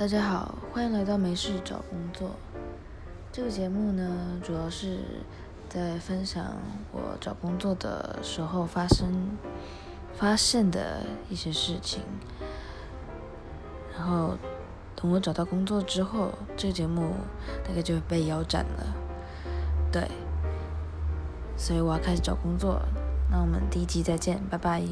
大家好，欢迎来到没事找工作。这个节目呢，主要是在分享我找工作的时候发生、发现的一些事情。然后，等我找到工作之后，这个节目大概就被腰斩了。对，所以我要开始找工作。那我们第一集再见，拜拜。